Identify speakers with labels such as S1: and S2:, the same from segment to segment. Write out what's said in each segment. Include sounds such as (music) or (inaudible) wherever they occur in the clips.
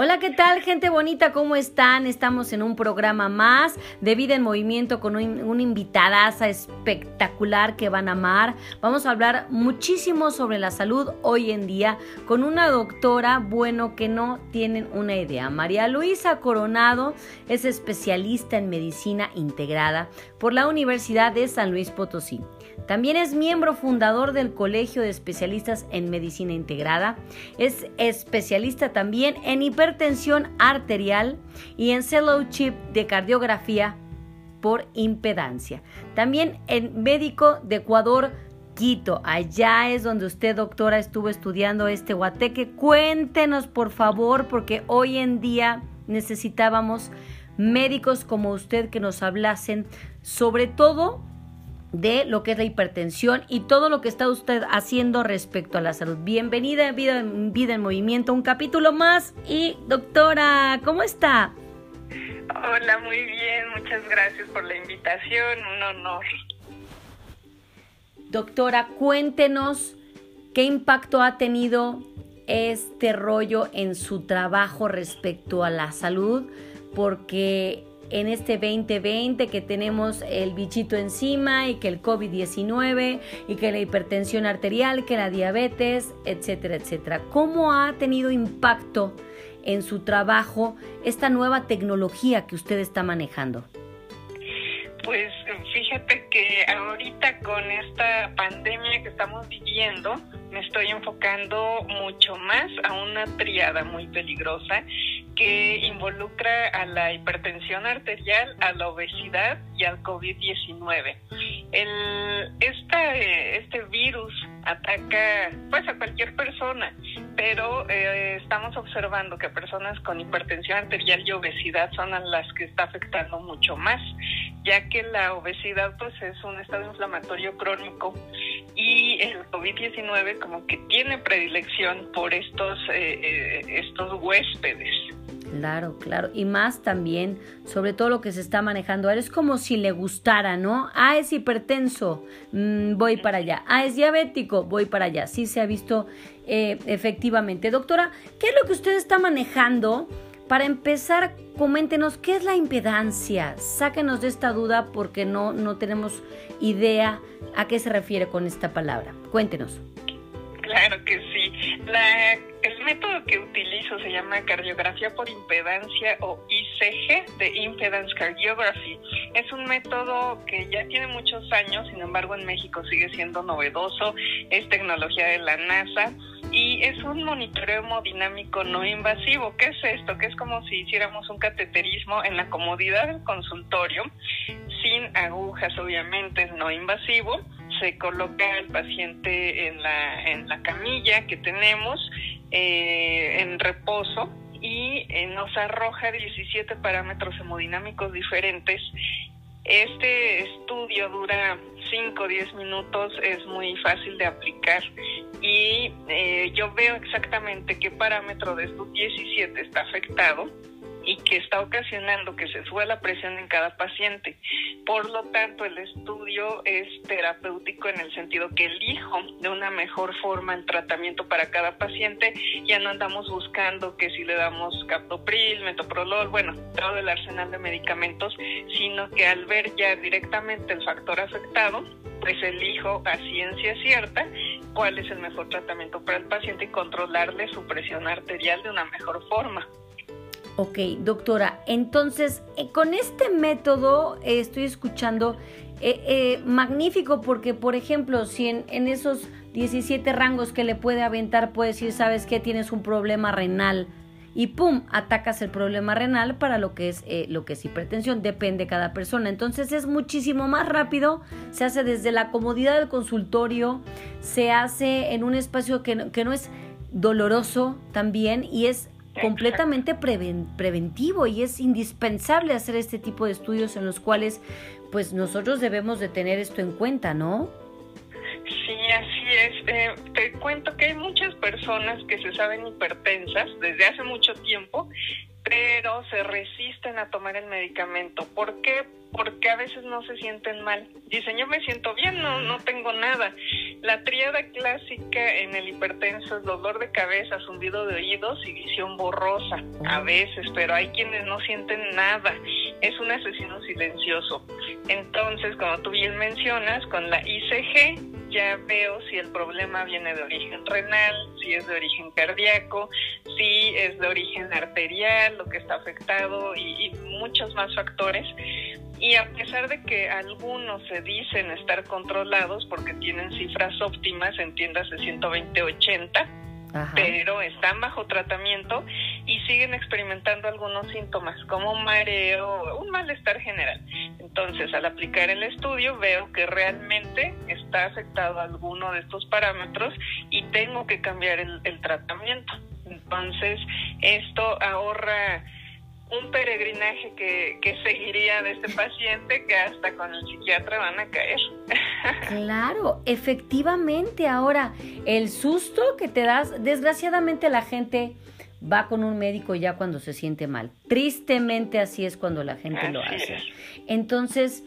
S1: Hola, ¿qué tal, gente bonita? ¿Cómo están? Estamos en un programa más de Vida en Movimiento con un, una invitadaza espectacular que van a amar. Vamos a hablar muchísimo sobre la salud hoy en día con una doctora, bueno, que no tienen una idea. María Luisa Coronado es especialista en medicina integrada por la Universidad de San Luis Potosí. También es miembro fundador del Colegio de Especialistas en Medicina Integrada. Es especialista también en hipertensión arterial y en fellowship de cardiografía por impedancia. También en médico de Ecuador, Quito. Allá es donde usted, doctora, estuvo estudiando este guateque. Cuéntenos, por favor, porque hoy en día necesitábamos médicos como usted que nos hablasen sobre todo de lo que es la hipertensión y todo lo que está usted haciendo respecto a la salud. Bienvenida a Vida, Vida en Movimiento, un capítulo más. Y doctora, ¿cómo está?
S2: Hola, muy bien, muchas gracias por la invitación, un honor.
S1: Doctora, cuéntenos qué impacto ha tenido este rollo en su trabajo respecto a la salud, porque en este 2020 que tenemos el bichito encima y que el COVID-19 y que la hipertensión arterial, que la diabetes, etcétera, etcétera. ¿Cómo ha tenido impacto en su trabajo esta nueva tecnología que usted está manejando?
S2: Pues fíjate que ahorita con esta pandemia que estamos viviendo, me estoy enfocando mucho más a una triada muy peligrosa que involucra a la hipertensión arterial, a la obesidad y al COVID-19. El, este virus ataca pues a cualquier persona, pero eh, estamos observando que personas con hipertensión arterial y obesidad son a las que está afectando mucho más, ya que la obesidad pues es un estado inflamatorio crónico y el COVID-19 como que tiene predilección por estos, eh, eh, estos huéspedes.
S1: Claro, claro. Y más también sobre todo lo que se está manejando. Es como si le gustara, ¿no? Ah, es hipertenso, mm, voy para allá. Ah, es diabético, voy para allá. Sí se ha visto eh, efectivamente. Doctora, ¿qué es lo que usted está manejando? Para empezar, coméntenos qué es la impedancia. Sáquenos de esta duda porque no, no tenemos idea a qué se refiere con esta palabra. Cuéntenos.
S2: Claro que sí. La, el método que utilizo se llama cardiografía por impedancia o ICG, de Impedance Cardiography. Es un método que ya tiene muchos años, sin embargo en México sigue siendo novedoso, es tecnología de la NASA y es un monitoreo hemodinámico no invasivo. ¿Qué es esto? Que es como si hiciéramos un cateterismo en la comodidad del consultorio, sin agujas, obviamente es no invasivo se coloca al paciente en la, en la camilla que tenemos eh, en reposo y eh, nos arroja 17 parámetros hemodinámicos diferentes. Este estudio dura 5 o 10 minutos, es muy fácil de aplicar y eh, yo veo exactamente qué parámetro de estos 17 está afectado que está ocasionando que se suba la presión en cada paciente. Por lo tanto, el estudio es terapéutico en el sentido que elijo de una mejor forma el tratamiento para cada paciente. Ya no andamos buscando que si le damos captopril, metoprolol, bueno, todo el arsenal de medicamentos, sino que al ver ya directamente el factor afectado, pues elijo a ciencia cierta cuál es el mejor tratamiento para el paciente y controlarle su presión arterial de una mejor forma.
S1: Ok, doctora, entonces eh, con este método eh, estoy escuchando eh, magnífico porque, por ejemplo, si en, esos 17 rangos que le puede aventar puede decir, sabes que tienes un problema renal y pum, atacas el problema renal para lo que es lo que es hipertensión, depende de cada persona. Entonces es muchísimo más rápido, se hace desde la comodidad del consultorio, se hace en un espacio que que no es doloroso también y es completamente preventivo y es indispensable hacer este tipo de estudios en los cuales pues nosotros debemos de tener esto en cuenta, ¿no?
S2: Sí, así es. Eh, te cuento que hay muchas personas que se saben hipertensas desde hace mucho tiempo, pero se resisten a tomar el medicamento. ¿Por qué? Porque a veces no se sienten mal. Dicen, yo me siento bien, no, no tengo nada. La tríada clásica en el hipertenso es dolor de cabeza, zumbido de oídos y visión borrosa. A veces, pero hay quienes no sienten nada. Es un asesino silencioso. Entonces, como tú bien mencionas, con la ICG ya veo si el problema viene de origen renal, si es de origen cardíaco, si es de origen arterial, lo que está afectado y, y muchos más factores. Y a pesar de que algunos se dicen estar controlados porque tienen cifras óptimas, entiendas de 120-80, pero están bajo tratamiento y siguen experimentando algunos síntomas como mareo, un malestar general. Entonces, al aplicar el estudio, veo que realmente está afectado alguno de estos parámetros y tengo que cambiar el, el tratamiento. Entonces, esto ahorra un peregrinaje que, que seguiría de este paciente que hasta con el psiquiatra van a caer. (laughs)
S1: Claro, efectivamente. Ahora, el susto que te das, desgraciadamente la gente va con un médico ya cuando se siente mal. Tristemente así es cuando la gente lo hace. Entonces,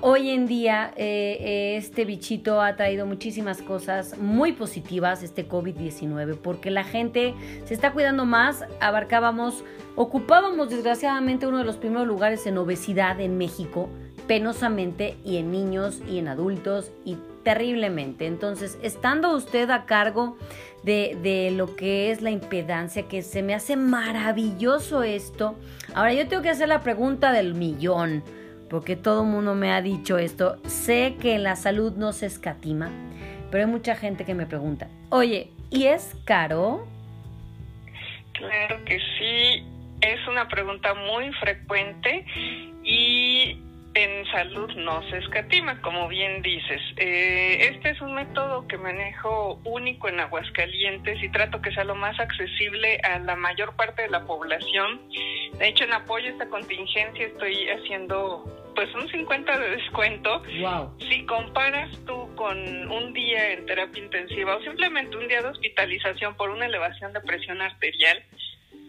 S1: hoy en día eh, eh, este bichito ha traído muchísimas cosas muy positivas, este COVID-19, porque la gente se está cuidando más. Abarcábamos, ocupábamos desgraciadamente uno de los primeros lugares en obesidad en México penosamente y en niños y en adultos y terriblemente. Entonces, estando usted a cargo de, de, lo que es la impedancia, que se me hace maravilloso esto. Ahora yo tengo que hacer la pregunta del millón, porque todo el mundo me ha dicho esto. Sé que la salud no se escatima, pero hay mucha gente que me pregunta, oye, ¿y es caro?
S2: Claro que sí, es una pregunta muy frecuente y en salud no se escatima, como bien dices. Eh, este es un método que manejo único en Aguascalientes y trato que sea lo más accesible a la mayor parte de la población. De hecho, en apoyo a esta contingencia estoy haciendo pues un 50 de descuento.
S1: Wow.
S2: Si comparas tú con un día en terapia intensiva o simplemente un día de hospitalización por una elevación de presión arterial,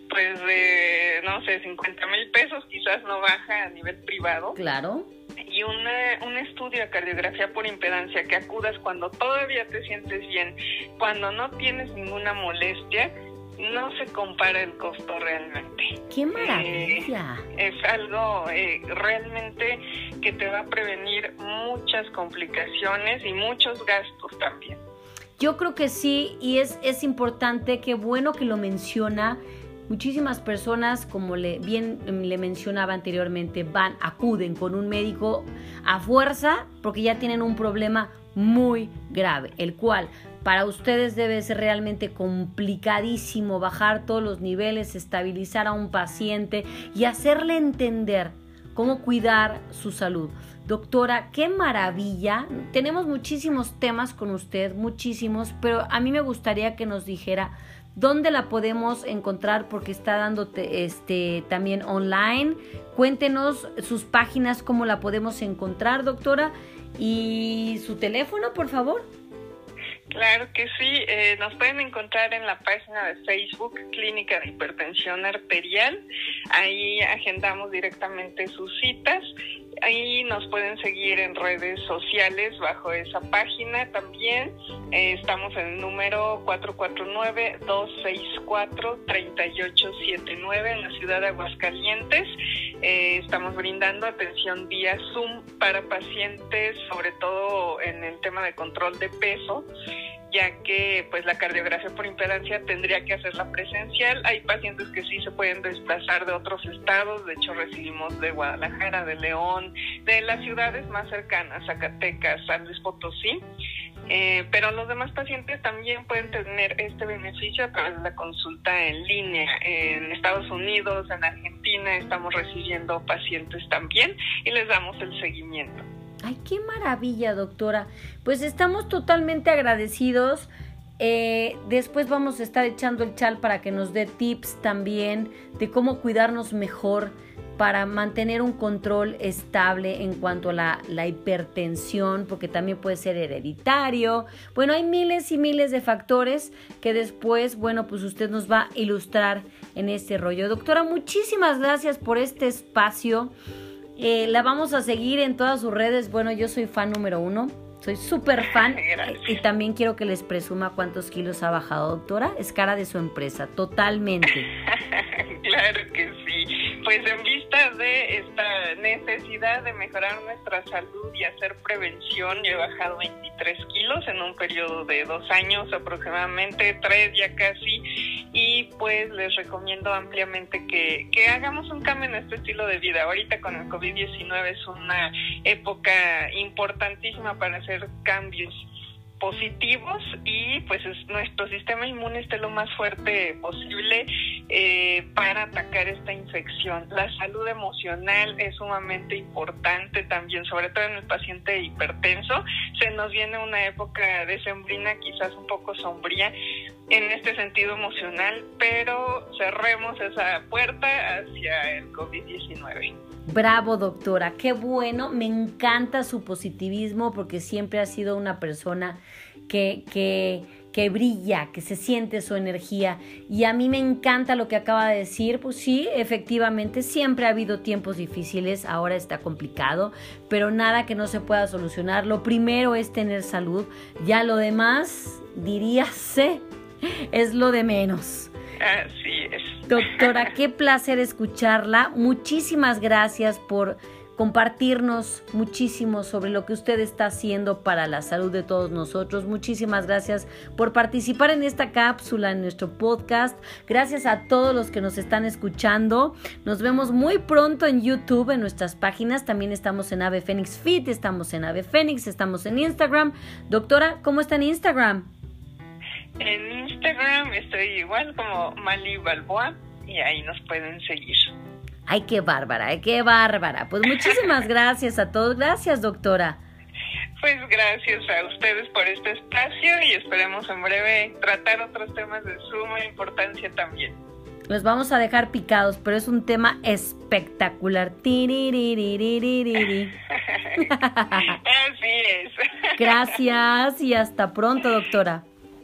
S2: pues de, no sé, 50 mil pesos quizás no baja a nivel privado.
S1: Claro.
S2: Y una, un estudio de cardiografía por impedancia que acudas cuando todavía te sientes bien, cuando no tienes ninguna molestia, no se compara el costo realmente.
S1: ¡Qué maravilla!
S2: Eh, es algo eh, realmente que te va a prevenir muchas complicaciones y muchos gastos también.
S1: Yo creo que sí, y es, es importante, qué bueno que lo menciona Muchísimas personas, como le, bien le mencionaba anteriormente, van, acuden con un médico a fuerza porque ya tienen un problema muy grave, el cual para ustedes debe ser realmente complicadísimo bajar todos los niveles, estabilizar a un paciente y hacerle entender cómo cuidar su salud. Doctora, qué maravilla. Tenemos muchísimos temas con usted, muchísimos, pero a mí me gustaría que nos dijera ¿Dónde la podemos encontrar? Porque está dándote este, también online. Cuéntenos sus páginas, cómo la podemos encontrar, doctora. Y su teléfono, por favor.
S2: Claro que sí, eh, nos pueden encontrar en la página de Facebook Clínica de Hipertensión Arterial. Ahí agendamos directamente sus citas Ahí nos pueden seguir en redes sociales bajo esa página también. Eh, estamos en el número 449-264-3879 en la ciudad de Aguascalientes. Eh, estamos brindando atención vía Zoom para pacientes, sobre todo en el tema de control de peso ya que pues la cardiografía por impedancia tendría que hacerla presencial. Hay pacientes que sí se pueden desplazar de otros estados, de hecho recibimos de Guadalajara, de León, de las ciudades más cercanas, Zacatecas, San Luis Potosí. Eh, pero los demás pacientes también pueden tener este beneficio a través de la consulta en línea. En Estados Unidos, en Argentina, estamos recibiendo pacientes también y les damos el seguimiento.
S1: Ay, qué maravilla, doctora. Pues estamos totalmente agradecidos. Eh, después vamos a estar echando el chal para que nos dé tips también de cómo cuidarnos mejor para mantener un control estable en cuanto a la, la, hipertensión, porque también puede ser hereditario. Bueno, hay miles y miles de factores que después, bueno, pues usted nos va a ilustrar en este rollo. Doctora, muchísimas gracias por este espacio. Eh, la vamos a seguir en todas sus redes. Bueno, yo soy fan número uno. Soy súper fan (laughs) y también quiero que les presuma cuántos kilos ha bajado, doctora. Es cara de su empresa, totalmente. (laughs)
S2: claro que sí. Pues en vista de esta necesidad de mejorar nuestra salud y hacer prevención, yo he bajado 23 kilos en un periodo de dos años aproximadamente, tres ya casi, y pues les recomiendo ampliamente que, que hagamos un cambio en este estilo de vida. Ahorita con el COVID-19 es una época importantísima para hacer cambios positivos y pues nuestro sistema inmune esté lo más fuerte posible eh, para atacar esta infección. La salud emocional es sumamente importante también, sobre todo en el paciente hipertenso. Se nos viene una época decembrina quizás un poco sombría en este sentido emocional, pero cerremos esa puerta hacia el COVID-19.
S1: Bravo, doctora, qué bueno, me encanta su positivismo porque siempre ha sido una persona que, que, que brilla, que se siente su energía. Y a mí me encanta lo que acaba de decir, pues sí, efectivamente, siempre ha habido tiempos difíciles, ahora está complicado, pero nada que no se pueda solucionar. Lo primero es tener salud, ya lo demás, diríase, (laughs) es lo de menos.
S2: Así es.
S1: Doctora, qué placer escucharla. Muchísimas gracias por compartirnos muchísimo sobre lo que usted está haciendo para la salud de todos nosotros. Muchísimas gracias por participar en esta cápsula, en nuestro podcast. Gracias a todos los que nos están escuchando. Nos vemos muy pronto en YouTube, en nuestras páginas. También estamos en Ave Fénix Fit, estamos en Ave Fénix, estamos en Instagram. Doctora, ¿cómo está en Instagram?
S2: En Instagram estoy igual como Mali Balboa y ahí nos pueden seguir.
S1: Ay, qué bárbara, ay, qué bárbara. Pues muchísimas (laughs) gracias a todos. Gracias, doctora.
S2: Pues gracias a ustedes por este espacio y esperemos en breve tratar otros temas de suma importancia también.
S1: Los vamos a dejar picados, pero es un tema espectacular. (laughs)
S2: Así es.
S1: Gracias y hasta pronto, doctora.